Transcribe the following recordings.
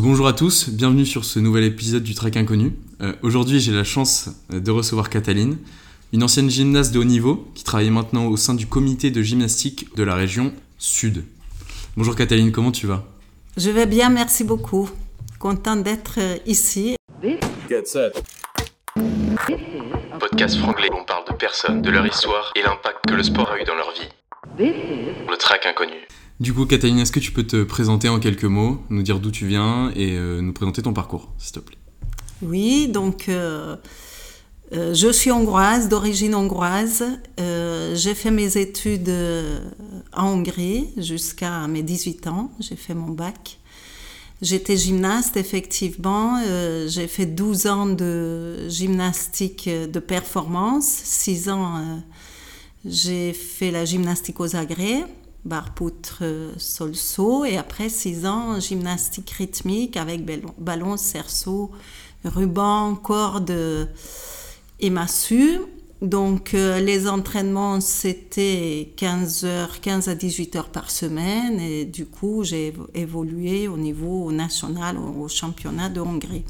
bonjour à tous, bienvenue sur ce nouvel épisode du Trek Inconnu. Euh, Aujourd'hui, j'ai la chance de recevoir Cataline, une ancienne gymnaste de haut niveau qui travaille maintenant au sein du comité de gymnastique de la région Sud. Bonjour Cataline, comment tu vas? Je vais bien, merci beaucoup. Content d'être euh, ici. Get set. Podcast franglais où on parle de personnes, de leur histoire et l'impact que le sport a eu dans leur vie. Le Track Inconnu. Du coup, Cataline, est-ce que tu peux te présenter en quelques mots, nous dire d'où tu viens et euh, nous présenter ton parcours, s'il te plaît? Oui, donc euh, euh, je suis hongroise, d'origine hongroise. J'ai fait mes études en Hongrie jusqu'à mes 18 ans. J'ai fait mon bac. J'étais gymnaste, effectivement. J'ai fait 12 ans de gymnastique de performance. 6 ans, j'ai fait la gymnastique aux agrès, barre poutre, euh, sol saut. Et après 6 ans, gymnastique rythmique avec ballon, cerceau, ruban, corde et massue. Donc euh, les entraînements, c'était 15 heures, 15 à 18 heures par semaine. Et du coup, j'ai évo- évolué au niveau national, au, au championnat de Hongrie.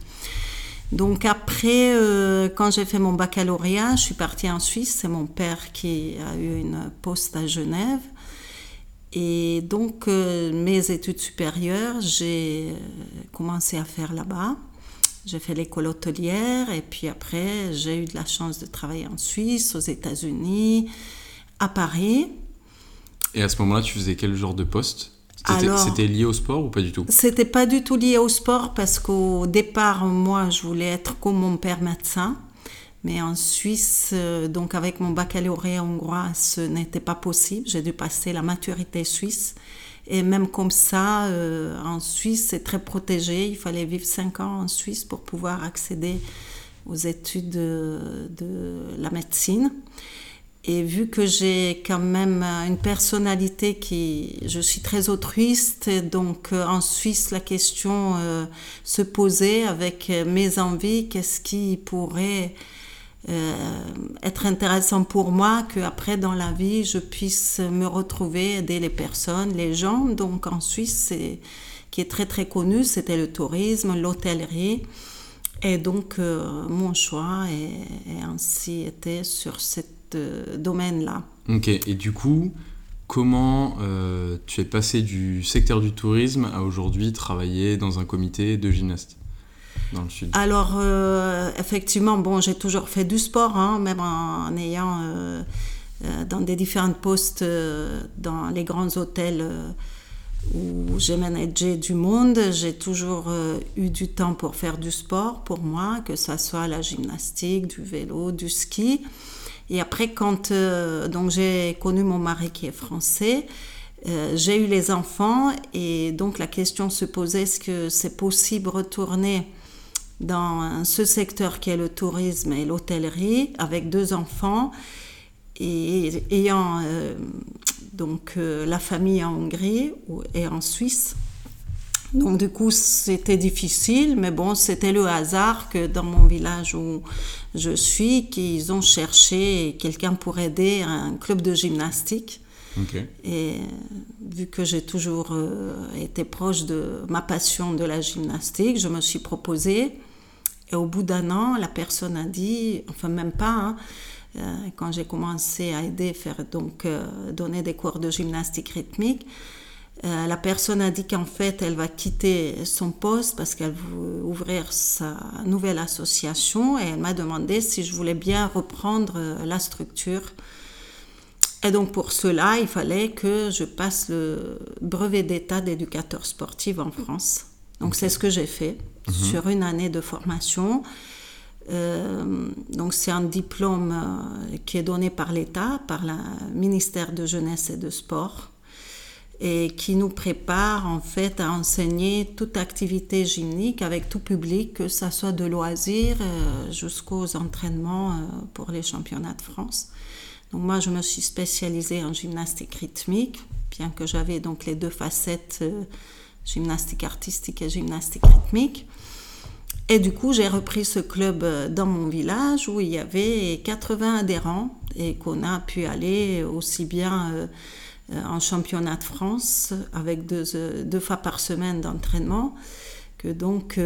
Donc après, euh, quand j'ai fait mon baccalauréat, je suis partie en Suisse. C'est mon père qui a eu une poste à Genève. Et donc euh, mes études supérieures, j'ai euh, commencé à faire là-bas. J'ai fait l'école hôtelière et puis après, j'ai eu de la chance de travailler en Suisse, aux États-Unis, à Paris. Et à ce moment-là, tu faisais quel genre de poste? C'était lié au sport ou pas du tout? C'était pas du tout lié au sport parce qu'au départ, moi, je voulais être comme mon père médecin. Mais en Suisse, euh, donc avec mon baccalauréat hongrois, ce n'était pas possible. J'ai dû passer la maturité suisse. Et même comme ça, euh, en Suisse, c'est très protégé. Il fallait vivre cinq ans en Suisse pour pouvoir accéder aux études de, de la médecine. Et vu que j'ai quand même euh, une personnalité qui, je suis très altruiste, donc euh, en Suisse la question euh, se posait avec euh, mes envies, qu'est-ce qui pourrait euh, être intéressant pour moi, que après dans la vie je puisse me retrouver, aider les personnes, les gens. Donc en Suisse, c'est qui est très très connu, c'était le tourisme, l'hôtellerie. Et donc, euh, mon choix est, ainsi été sur ce domaine-là. Ok, et du coup, comment euh, tu es passé du secteur du tourisme à aujourd'hui travailler dans un comité de gymnastes? Alors, euh, effectivement, bon, j'ai toujours fait du sport, hein, même en, ayant euh, euh, dans des différents postes dans les grands hôtels où j'ai managé du monde. J'ai toujours eu du temps pour faire du sport pour moi, que ce soit la gymnastique, du vélo, du ski. Et après, quand donc j'ai connu mon mari qui est français, j'ai eu les enfants et donc la question se posait est-ce que c'est possible retourner dans ce secteur qui est le tourisme et l'hôtellerie avec deux enfants et ayant euh, donc euh, la famille en Hongrie et en Suisse. Donc du coup c'était difficile, mais bon c'était le hasard que dans mon village où je suis, qu'ils ont cherché quelqu'un pour aider un club de gymnastique. Et vu que j'ai toujours euh, été proche de ma passion de la gymnastique, je me suis proposée. Et au bout d'un an, la personne a dit, enfin même pas, hein, euh, quand j'ai commencé à aider, faire donc euh, donner des cours de gymnastique rythmique, euh, la personne a dit qu'en fait, elle va quitter son poste parce qu'elle veut ouvrir sa nouvelle association et elle m'a demandé si je voulais bien reprendre euh, la structure. Et donc pour cela, il fallait que je passe le brevet d'état d'éducateur sportif en France. Donc c'est ce que j'ai fait sur une année de formation. Euh, donc c'est un diplôme euh, qui est donné par l'État, par le ministère de Jeunesse et de Sport, et qui nous prépare en fait à enseigner toute activité gymnique avec tout public, que ça soit de loisirs euh, jusqu'aux entraînements pour les championnats de France. Moi, je me suis spécialisée en gymnastique rythmique, bien que j'avais donc les deux facettes, euh, gymnastique artistique et gymnastique rythmique. Et du coup, j'ai repris ce club euh, dans mon village où il y avait 80 adhérents et qu'on a pu aller aussi bien euh, en championnat de France avec deux, deux fois par semaine d'entraînement que donc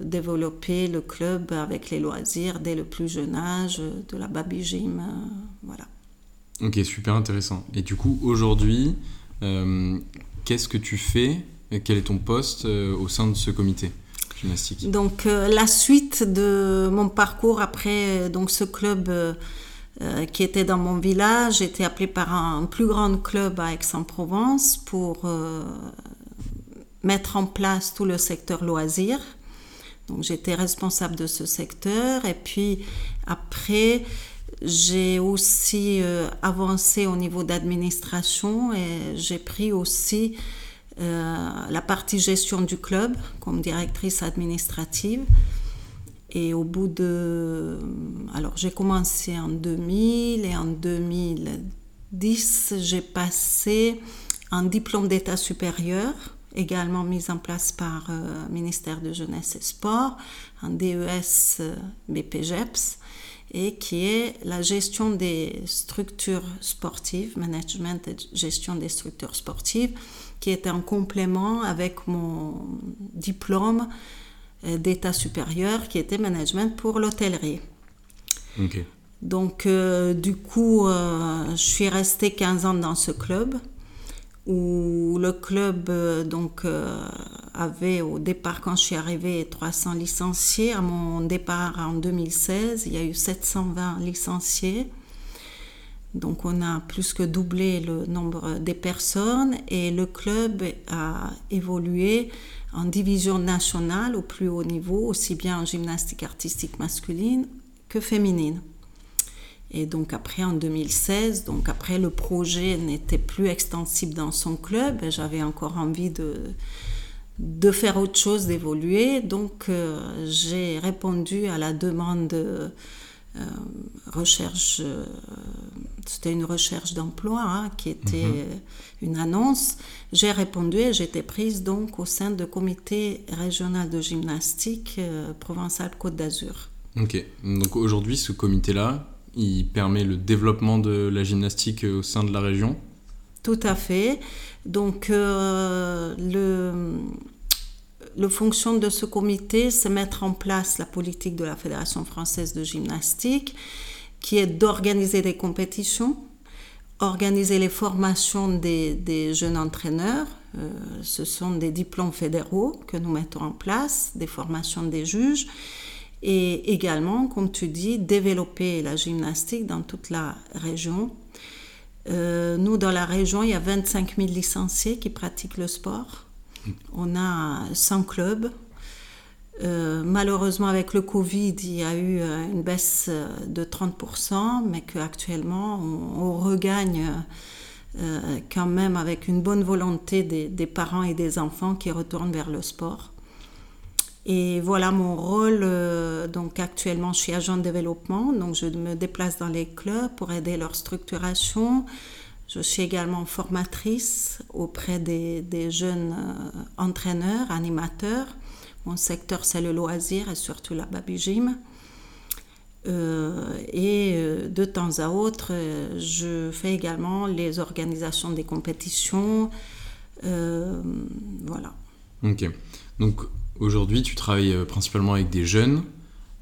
développer le club avec les loisirs dès le plus jeune âge, de la baby gym, voilà. Ok, super intéressant. Et du coup, aujourd'hui, qu'est-ce que tu fais Quel est ton poste au sein de ce comité gymnastique? Donc, la suite de mon parcours après donc, ce club euh, qui était dans mon village, été appelé par un plus grand club à Aix-en-Provence pour euh, mettre en place tout le secteur loisirs. Donc j'étais responsable de ce secteur et puis après j'ai aussi euh, avancé au niveau d'administration et j'ai pris aussi la partie gestion du club comme directrice administrative. Et au bout de... Alors j'ai commencé en 2000 et en 2010, j'ai passé un diplôme d'état supérieur, également mis en place par le euh, ministère de Jeunesse et Sport, un DES euh, BPGEPS, et qui est la gestion des structures sportives, management et gestion des structures sportives, qui est un complément avec mon diplôme euh, d'état supérieur qui était management pour l'hôtellerie. Donc, euh, du coup, euh, je suis restée 15 ans dans ce club où le club donc avait au départ quand je suis arrivée 300 licenciés à mon départ en 2016 il y a eu 720 licenciés donc on a plus que doublé le nombre des personnes et le club a évolué en division nationale au plus haut niveau, aussi bien en gymnastique artistique masculine que féminine. Et donc après, en 2016, donc après le projet n'était plus extensible dans son club, j'avais encore envie de, de faire autre chose, d'évoluer. Donc euh, j'ai répondu à la demande de euh, recherche, euh, c'était une recherche d'emploi hein, qui était mhm. une annonce. J'ai répondu et j'étais prise donc au sein du comité régional de gymnastique euh, provençal Côte d'Azur. Ok, donc aujourd'hui ce comité-là, il permet le développement de la gymnastique au sein de la région Tout à fait. Donc le le fonction de ce comité, c'est mettre en place la politique de la Fédération française de gymnastique, qui est d'organiser des compétitions, organiser les formations des, jeunes entraîneurs. Euh, ce sont des diplômes fédéraux que nous mettons en place, des formations des juges. Et également, comme tu dis, développer la gymnastique dans toute la région. Euh, nous, dans la région, il y a 25 000 licenciés qui pratiquent le sport. On a 100 clubs. Euh, malheureusement, avec le Covid, il y a eu euh, une baisse de 30%, mais qu'actuellement, on, regagne quand même avec une bonne volonté des, parents et des enfants qui retournent vers le sport. Et voilà mon rôle. donc actuellement, je suis agent de développement, donc je me déplace dans les clubs pour aider leur structuration, je suis également formatrice auprès des, jeunes euh, entraîneurs, animateurs. Mon secteur, c'est le loisir et surtout la baby gym. Euh, et euh, de temps à autre, je fais également les organisations des compétitions. voilà. Ok. Donc aujourd'hui, tu travailles principalement avec des jeunes.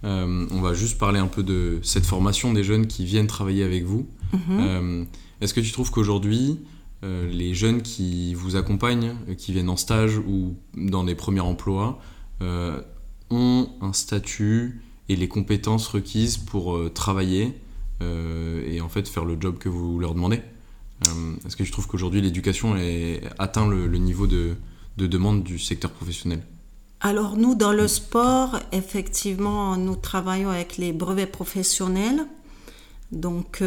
on va juste parler un peu de cette formation des jeunes qui viennent travailler avec vous. Mhm. Est-ce que tu trouves qu'aujourd'hui, euh, les jeunes qui vous accompagnent, euh, qui viennent en stage ou dans des premiers emplois, euh, ont un statut et les compétences requises pour travailler et en fait faire le job que vous leur demandez? Est-ce que tu trouves qu'aujourd'hui l'éducation atteint le, niveau de, demande du secteur professionnel? Alors nous, dans le sport, effectivement, nous travaillons avec les brevets professionnels. Donc,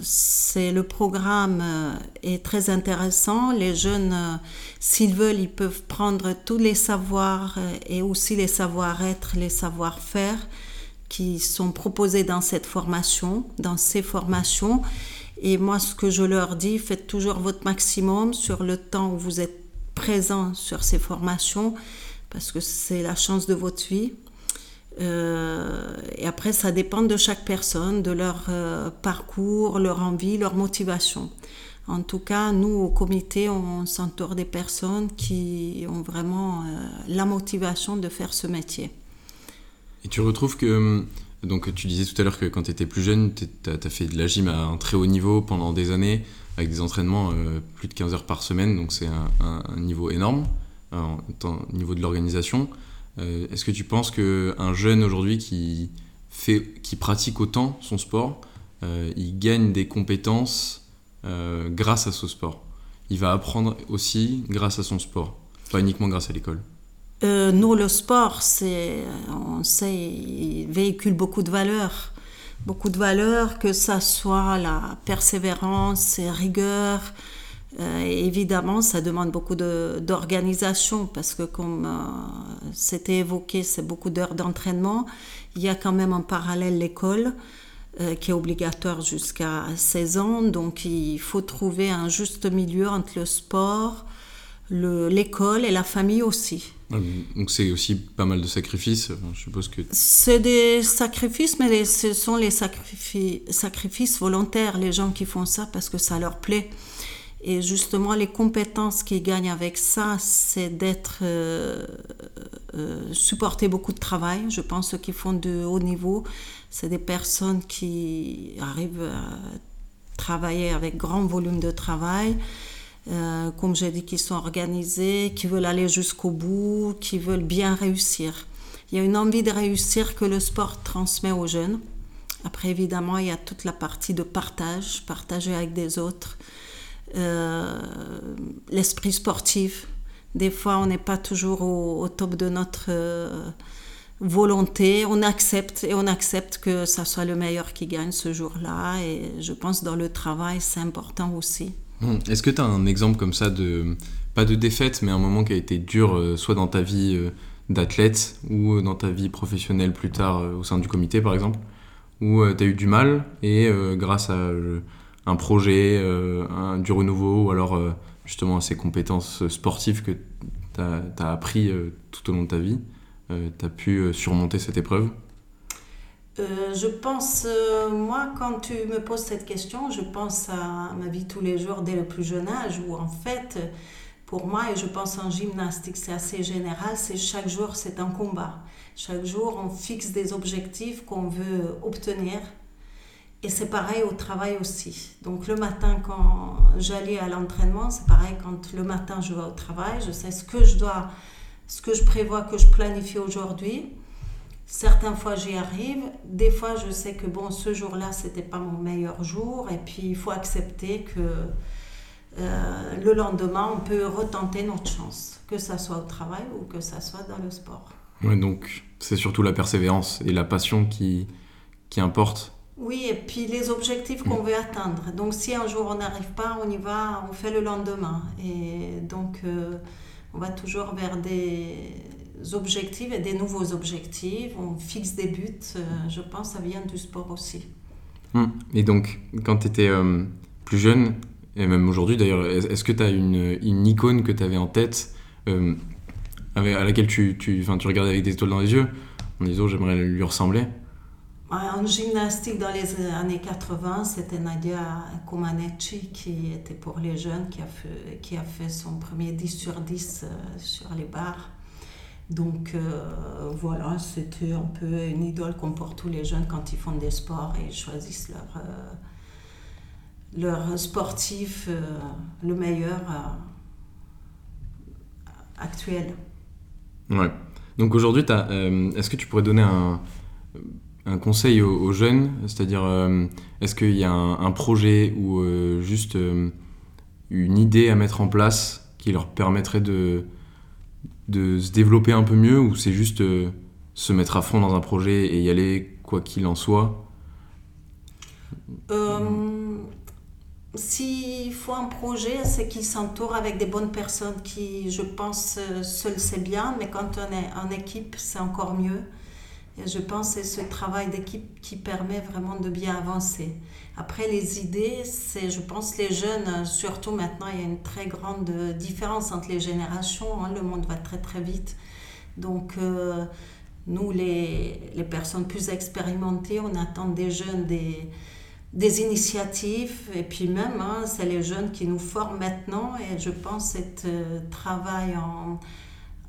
c'est le programme euh, est très intéressant. Les jeunes, euh, s'ils veulent, ils peuvent prendre tous les savoirs euh, et aussi les savoir-être, les savoir-faire qui sont proposés dans cette formation, dans ces formations. Et moi, ce que je leur dis, faites toujours votre maximum sur le temps où vous êtes présent sur ces formations, parce que c'est la chance de votre vie. Euh, et après, ça dépend de chaque personne, de leur euh, parcours, leur envie, leur motivation. En tout cas, nous, au comité, on s'entoure des personnes qui ont vraiment la motivation de faire ce métier. Et tu retrouves que donc tu disais tout à l'heure que quand tu étais plus jeune, tu as, fait de la gym à un très haut niveau pendant des années, avec des entraînements euh, plus de 15 heures par semaine, donc c'est un, niveau énorme au niveau de l'organisation. Euh, est-ce que tu penses qu'un jeune aujourd'hui qui, qui pratique autant son sport, euh, il gagne des compétences grâce à ce sport? Il va apprendre aussi grâce à son sport, pas uniquement grâce à l'école? Euh, nous, le sport, c'est, on sait, il véhicule beaucoup de valeurs. Beaucoup de valeurs, que ça soit la persévérance et rigueur. Euh, évidemment, ça demande beaucoup d'organisation parce que, comme euh, c'était évoqué, c'est beaucoup d'heures d'entraînement. Il y a quand même en parallèle l'école qui est obligatoire jusqu'à 16 ans. Donc, il faut trouver un juste milieu entre le sport, l'école et la famille aussi. Donc c'est aussi pas mal de sacrifices, je suppose que... C'est des sacrifices, mais ce sont les sacrifices, sacrifices volontaires, les gens qui font ça parce que ça leur plaît. Et justement, les compétences qu'ils gagnent avec ça, c'est d'être euh, euh, supporter beaucoup de travail. Je pense ceux qui font de haut niveau, c'est des personnes qui arrivent à travailler avec grand volume de travail euh, comme j'ai dit, qui sont organisés, qui veulent aller jusqu'au bout, qui veulent bien réussir. Il y a une envie de réussir que le sport transmet aux jeunes. Après, évidemment, il y a toute la partie de partage, partager avec des autres. Euh, l'esprit sportif. Des fois, on n'est pas toujours au, top de notre euh, volonté. On accepte et on accepte que ça soit le meilleur qui gagne ce jour-là. Et je pense dans le travail, c'est important aussi. Hum, est-ce que tu as un exemple comme ça de, pas de défaite, mais un moment qui a été dur, euh, soit dans ta vie d'athlète ou dans ta vie professionnelle plus tard au sein du comité par exemple, où tu as eu du mal et grâce à un projet, du renouveau ou alors justement à ces compétences sportives que tu as, appris tout au long de ta vie, tu as pu surmonter cette épreuve? Euh, je pense, euh, moi, quand tu me poses cette question, je pense à ma vie tous les jours dès le plus jeune âge, où en fait, pour moi, et je pense en gymnastique, c'est assez général, c'est chaque jour, c'est un combat. Chaque jour, on fixe des objectifs qu'on veut obtenir. Et c'est pareil au travail aussi. Donc le matin, quand j'allais à l'entraînement, c'est pareil quand le matin je vais au travail, je sais ce que je dois, ce que je prévois, que je planifie aujourd'hui. Certaines fois j'y arrive, des fois je sais que bon ce jour-là c'était pas mon meilleur jour et puis il faut accepter que euh, le lendemain on peut retenter notre chance, que ça soit au travail ou que ça soit dans le sport. Ouais, donc c'est surtout la persévérance et la passion qui, qui importe. Oui, et puis les objectifs qu'on mm. veut atteindre. Donc si un jour on n'arrive pas, on y va, on fait le lendemain. Et donc euh, on va toujours vers des objectifs et des nouveaux objectifs, on fixe des buts, euh, je pense ça vient du sport aussi. Hum. Et donc, quand tu étais euh, plus jeune, et même aujourd'hui d'ailleurs, est-ce que tu as une, une, icône que tu avais en tête à laquelle tu, tu, tu regardais avec des étoiles dans les yeux en disant j'aimerais lui ressembler? En gymnastique dans les années 80, c'était Nadia Comaneci qui était pour les jeunes, qui a fait, qui a fait son premier 10 sur 10 sur les barres. Donc euh, voilà, c'était un peu une idole qu'on porte tous les jeunes quand ils font des sports et choisissent leur, euh, leur sportif euh, le meilleur actuel. Ouais. Donc aujourd'hui, est-ce que tu pourrais donner un, un conseil aux, jeunes C'est-à-dire, est-ce qu'il y a un, projet ou juste une idée à mettre en place qui leur permettrait de de se développer un peu mieux ou c'est juste euh, se mettre à fond dans un projet et y aller quoi qu'il en soit? Euh, S'il faut un projet, c'est qu'il s'entoure avec des bonnes personnes qui, je pense, euh, seul c'est bien, mais quand on est en équipe, c'est encore mieux. Je pense que c'est ce travail d'équipe qui permet vraiment de bien avancer. Après, les idées, c'est, je pense, les jeunes, surtout maintenant, il y a une très grande différence entre les générations. Hein. le monde va très, très vite. Donc, euh, nous, les, les, personnes plus expérimentées, on attend des jeunes des, des initiatives et puis même hein, c'est les jeunes qui nous forment maintenant et je pense que ce travail en,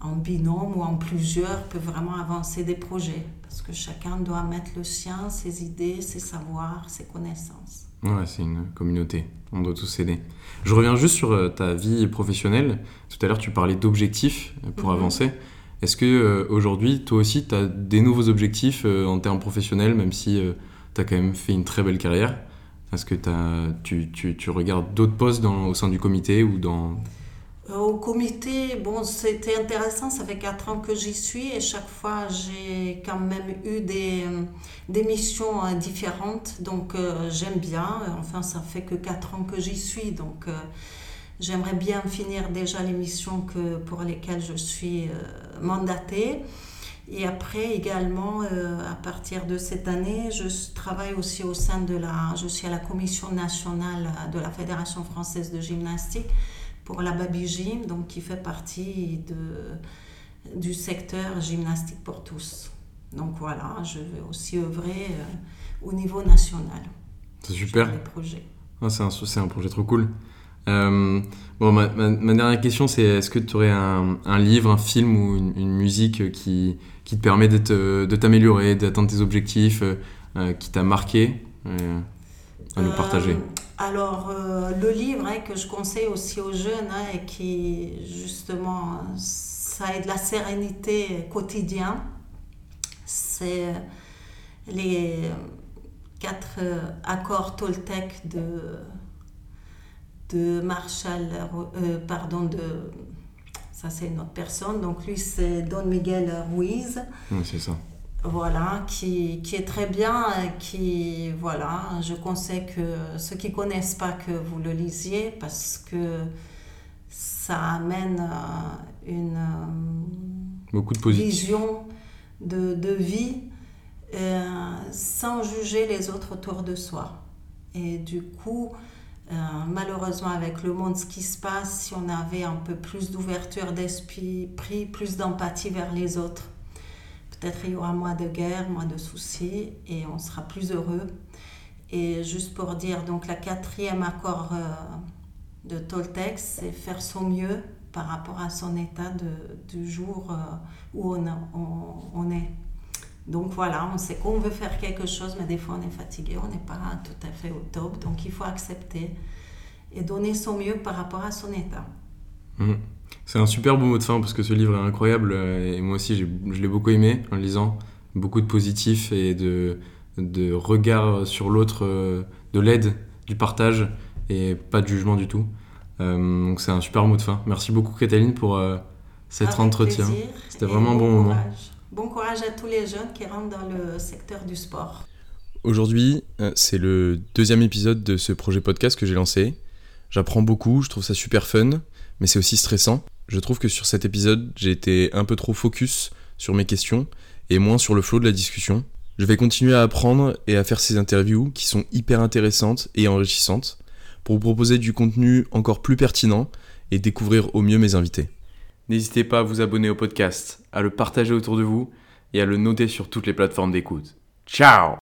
en binôme ou en plusieurs peut vraiment avancer des projets parce que chacun doit mettre le sien, ses idées, ses savoirs, ses connaissances. Ouais, c'est une communauté, on doit tous s'aider. Je reviens juste sur euh, ta vie professionnelle. Tout à l'heure, tu parlais d'objectifs euh, pour mhm. avancer. Est-ce que euh, aujourd'hui, toi aussi, tu as des nouveaux objectifs en termes professionnels, même si tu as quand même fait une très belle carrière? Est-ce que tu, tu, tu, regardes d'autres postes dans, au sein du comité ou dans euh, au comité, bon, c'était intéressant, ça fait quatre ans que j'y suis et chaque fois j'ai quand même eu des, des missions euh, différentes, donc euh, j'aime bien. Enfin, ça fait que quatre ans que j'y suis, donc j'aimerais bien finir déjà les missions pour lesquelles je suis mandatée. Et après également, à partir de cette année, je travaille aussi au sein de la, je suis à la commission nationale de la Fédération française de gymnastique pour la Baby Gym, donc qui fait partie de, du secteur gymnastique pour tous. Donc voilà, je vais aussi œuvrer euh, au niveau national. C'est super. Ah, c'est, un, un, projet trop cool. Euh, bon, ma, ma, dernière question, c'est est-ce que tu aurais un, un, livre, un film ou une, musique qui, qui, te permet de t'améliorer, d'atteindre tes objectifs, euh, qui t'a marqué à nous partager. Alors, euh, le livre hein, que je conseille aussi aux jeunes hein, et qui, justement, ça aide la sérénité quotidienne, c'est les quatre euh, accords Toltec de, de Marshall, euh, pardon, de, ça c'est une autre personne, donc lui c'est Don Miguel Ruiz. c'est ça voilà, qui, qui, est très bien, qui, voilà, je conseille que ceux qui connaissent pas que vous le lisiez parce que ça amène euh, une euh, Beaucoup de vision de, de vie euh, sans juger les autres autour de soi. Et du coup, malheureusement avec le monde, ce qui se passe, si on avait un peu plus d'ouverture d'esprit, plus d'empathie vers les autres, Peut-être il y aura moins de guerre, moins de soucis et on sera plus heureux. Et juste pour dire, donc la quatrième accord euh, de Toltec, c'est faire son mieux par rapport à son état du jour euh, où on, on, est. Donc voilà, on sait qu'on veut faire quelque chose, mais des fois on est fatigué, on n'est pas tout à fait au top. Donc il faut accepter et donner son mieux par rapport à son état. Mmh. C'est un super beau mot de fin parce que ce livre est incroyable euh, et moi aussi je l'ai beaucoup aimé en le lisant. Beaucoup de positifs et de, de regard sur l'autre, euh, de l'aide, du partage et pas de jugement du tout. Euh, donc c'est un super mot de fin. Merci beaucoup Cataline pour cet entretien. C'était vraiment un bon, moment. Bon courage à tous les jeunes qui rentrent dans le secteur du sport. Aujourd'hui, c'est le deuxième épisode de ce projet podcast que j'ai lancé. J'apprends beaucoup, je trouve ça super fun mais c'est aussi stressant. Je trouve que sur cet épisode, j'ai été un peu trop focus sur mes questions et moins sur le flow de la discussion. Je vais continuer à apprendre et à faire ces interviews qui sont hyper intéressantes et enrichissantes pour vous proposer du contenu encore plus pertinent et découvrir au mieux mes invités. N'hésitez pas à vous abonner au podcast, à le partager autour de vous et à le noter sur toutes les plateformes d'écoute. Ciao